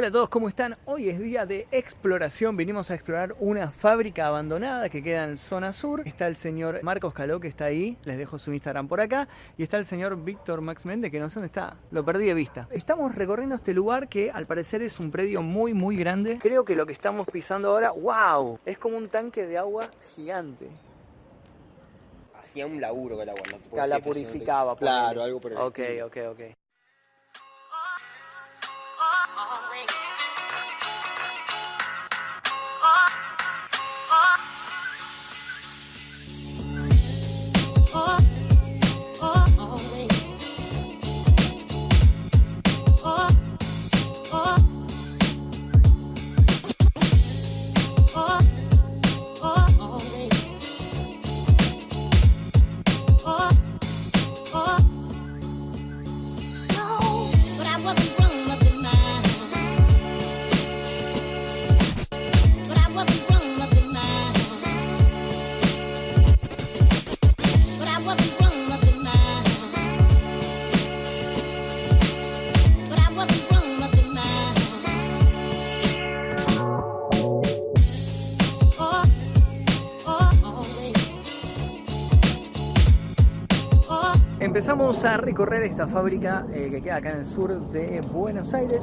Hola a todos, ¿cómo están? Hoy es día de exploración. Vinimos a explorar una fábrica abandonada que queda en zona sur. Está el señor Marcos Caló que está ahí, les dejo su Instagram por acá. Y está el señor Víctor Max Méndez que no sé dónde está, lo perdí de vista. Estamos recorriendo este lugar que al parecer es un predio muy muy grande. Creo que lo que estamos pisando ahora, wow, es como un tanque de agua gigante. Hacía un laburo con el agua, ¿no? la purificaba. Claro, algo por el Ok, ok, ok. Empezamos a recorrer esta fábrica eh, que queda acá en el sur de Buenos Aires.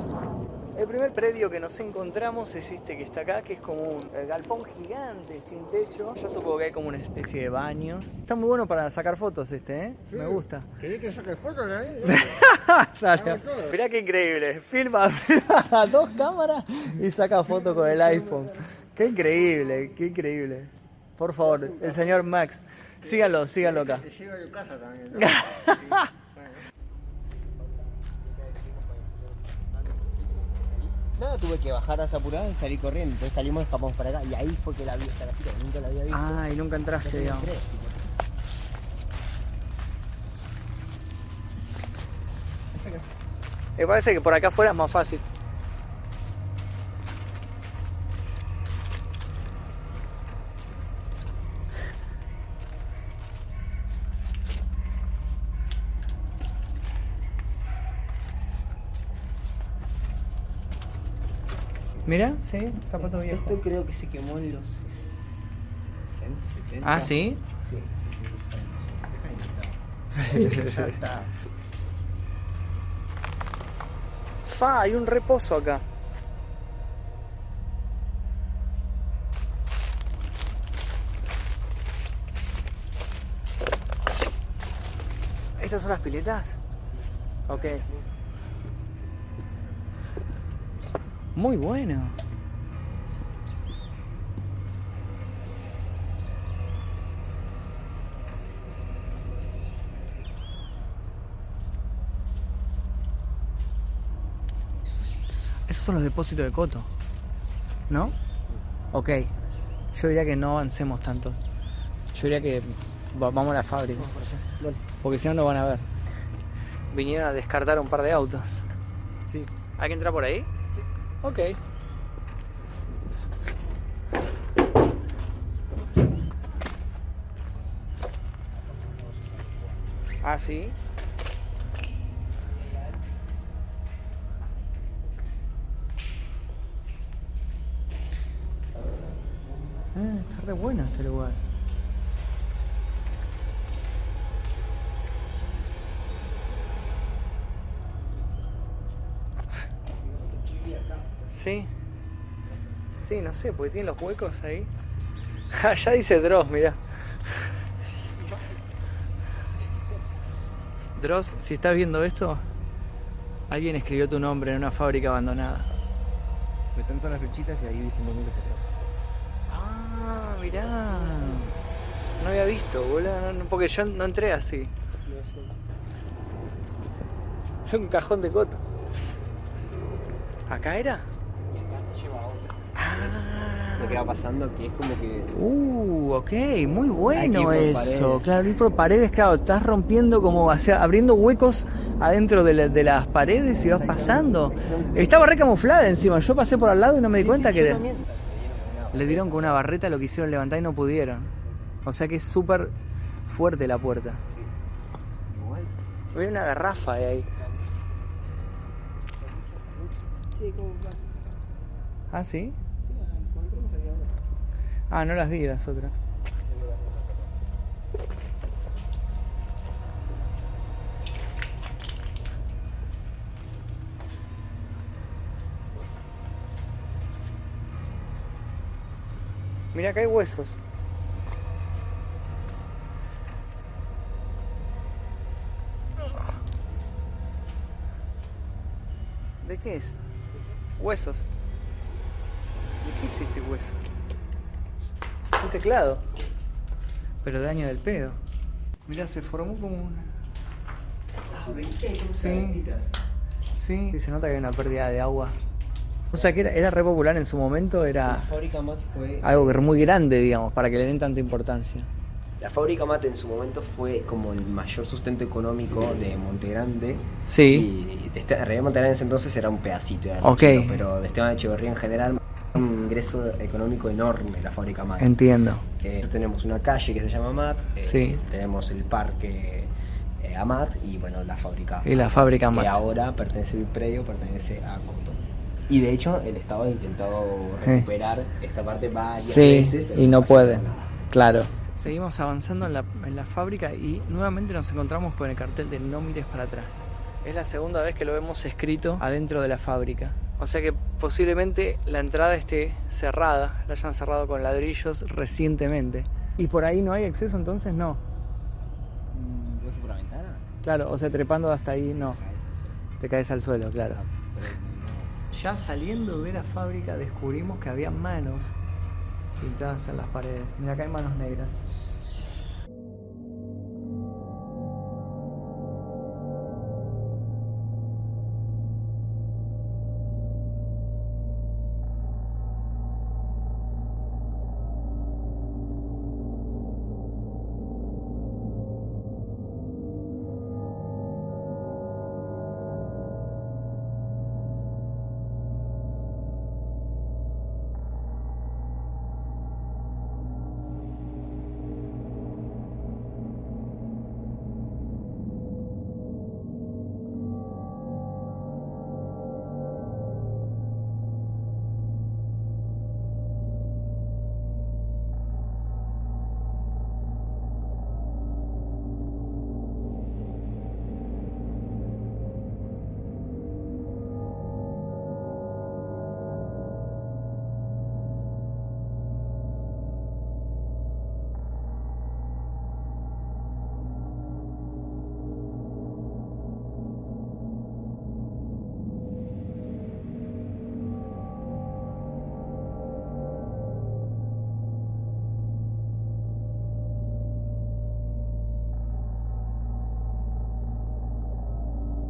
El primer predio que nos encontramos es este que está acá, que es como un galpón gigante sin techo. Yo supongo que hay como una especie de baños. Está muy bueno para sacar fotos este, ¿eh? Me gusta. ¿Querés que saque fotos ahí? Dale. Mirá qué increíble. Filma a dos cámaras y saca foto con el iPhone. Qué increíble, qué increíble. Por favor, el señor Max. Síganlo, síganlo acá. Te llevo a tu casa también. ¿no? Nada, tuve que bajar a esa apurada y salir corriendo. Entonces salimos, escapamos para acá. Y ahí fue que la vi esta casita, nunca la había visto. Ay, nunca entraste, Entonces digamos. entré, Me parece que por acá afuera es más fácil. Mira, sí, zapato viejo. Esto creo que se quemó en los 60, 70. Ah, sí. Sí. Ya está. Fa, hay un reposo acá. ¿Estas son las piletas? Ok. Muy bueno. Esos son los depósitos de coto. ¿No? Ok. Yo diría que no avancemos tanto. Yo diría que va- vamos a la fábrica. Porque si no, no van a ver. Vinieron a descartar un par de autos. Sí. ¿Hay que entrar por ahí? Ok. Ah, sí. Ah, está re bueno este lugar. Sí. Sí, no sé, porque tiene los huecos ahí. Ah, ya dice Dross, mirá. Dross, si estás viendo esto, alguien escribió tu nombre en una fábrica abandonada. Me tanto las flechitas y ahí dicen momentos atrás. Ah, mirá. No había visto, boludo, no- porque yo no entré así. Un cajón de coto. ¿Acá era? Lo que va pasando que es como que. Uh, ok, muy bueno eso. paredes. Claro, ir por paredes, claro, estás rompiendo como, o sea, abriendo huecos adentro de, la- de las paredes y vas pasando. Estaba re camuflada encima, yo pasé por al lado y no me di cuenta que le dieron con una barreta lo que hicieron levantar y no pudieron. O sea que es súper fuerte la puerta. Hay una garrafa de ahí. Sí, como va. Ah, sí. Sí, cuando entramos había otra. Ah, no las vi las otras. Mira, acá hay huesos. ¿De qué es? Huesos. ¿De qué es este hueso? Un teclado. Pero daño del pedo. Mira, se formó como una. Sí. Sí. Sí, se nota que hay una pérdida de agua. O sea que era, era re popular en su momento, La era fábrica Mat fue. algo que era muy grande, digamos, para que le den tanta importancia. La fábrica Mat en su momento fue como el mayor sustento económico de Monte Grande. Sí. Y de este, en realidad Monte Grande en ese entonces era un pedacito de Ok. ranchito, pero de Esteban Echeverría en general ingreso económico enorme la fábrica Mat. Entiendo. Que tenemos una calle que se llama Mat, eh, Sí. tenemos el parque eh, Amat y bueno la fábrica. Y la fábrica que Mat. ahora pertenece el predio, pertenece a Cotton. Y de hecho el Estado ha intentado Eh. recuperar esta parte varias Sí, veces. pero y no pasa puede. Claro. Seguimos avanzando en la, en la fábrica y nuevamente nos encontramos con el cartel de no mires para atrás. Es la segunda vez que lo vemos escrito adentro de la fábrica. O sea que posiblemente la entrada esté cerrada, la hayan cerrado con ladrillos recientemente. ¿Y por ahí no hay acceso entonces? No. Mm, ¿Vos por la ventana? Claro, o sea, trepando hasta ahí no. Te caes al suelo, claro. No. Ya saliendo de la fábrica descubrimos que había manos pintadas en las paredes. Mira, acá hay manos negras.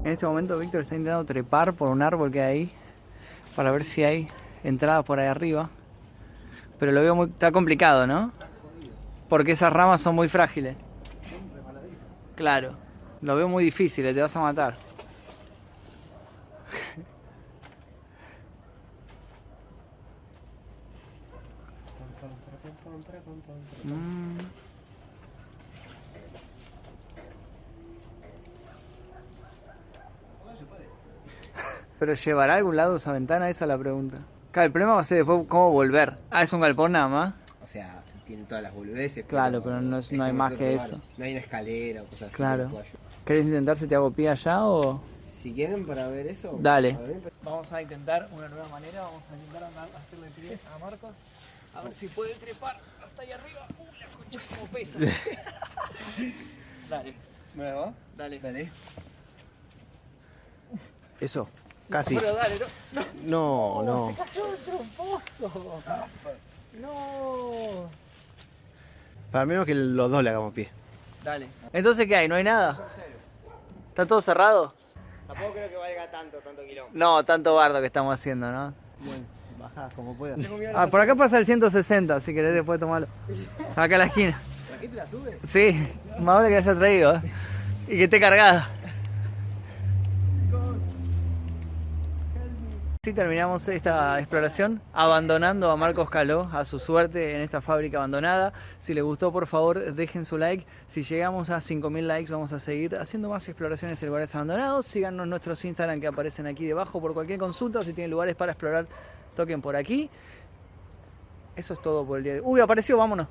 En este momento Víctor está intentando trepar por un árbol que hay ahí para ver si hay entrada por ahí arriba. Pero lo veo muy... está complicado, ¿no? Porque esas ramas son muy frágiles. Claro. Lo veo muy difícil, te vas a matar. Mm. Pero llevará a algún lado esa ventana, esa es la pregunta. Claro, el problema va a ser después cómo volver. Ah, es un galpón nada más. O sea, tiene todas las boludeces. Claro, pero no es- no hay más que lugar. eso. No hay una escalera o cosas así. Claro. pueda ayudar. ¿Querés intentar si te hago pie allá o...? Si quieren para ver eso. Dale. a ver, Vamos a intentar una nueva manera, vamos a intentar andar, hacerle pie a Marcos, a ver si puede trepar hasta ahí arriba. Uy, la concha como pesa. Dale, ¿Nuevo? dale. Dale. Eso, casi. Pero dale, no. No, no. cayó el tromposo. No. Para menos que los dos le hagamos pie. Dale. Entonces, ¿qué hay? ¿No hay nada? ¿Está todo cerrado? Tampoco creo que valga tanto, tanto quilombo. No, tanto bardo que estamos haciendo, ¿no? Bueno, bajás como puedas. Ah, por acá pasa el 160, si querés después tomarlo. Acá a la esquina. ¿La gente la sube? Sí, más vale que haya traído ¿eh? y que esté cargada. Terminamos esta exploración abandonando a Marcos Caló a su suerte en esta fábrica abandonada. Si les gustó, por favor, dejen su like. Si llegamos a 5.000 likes, vamos a seguir haciendo más exploraciones de lugares abandonados. Síganos en nuestros Instagram que aparecen aquí debajo por cualquier consulta. o Si tienen lugares para explorar, toquen por aquí. Eso es todo por el día de hoy. Uy, apareció, vámonos.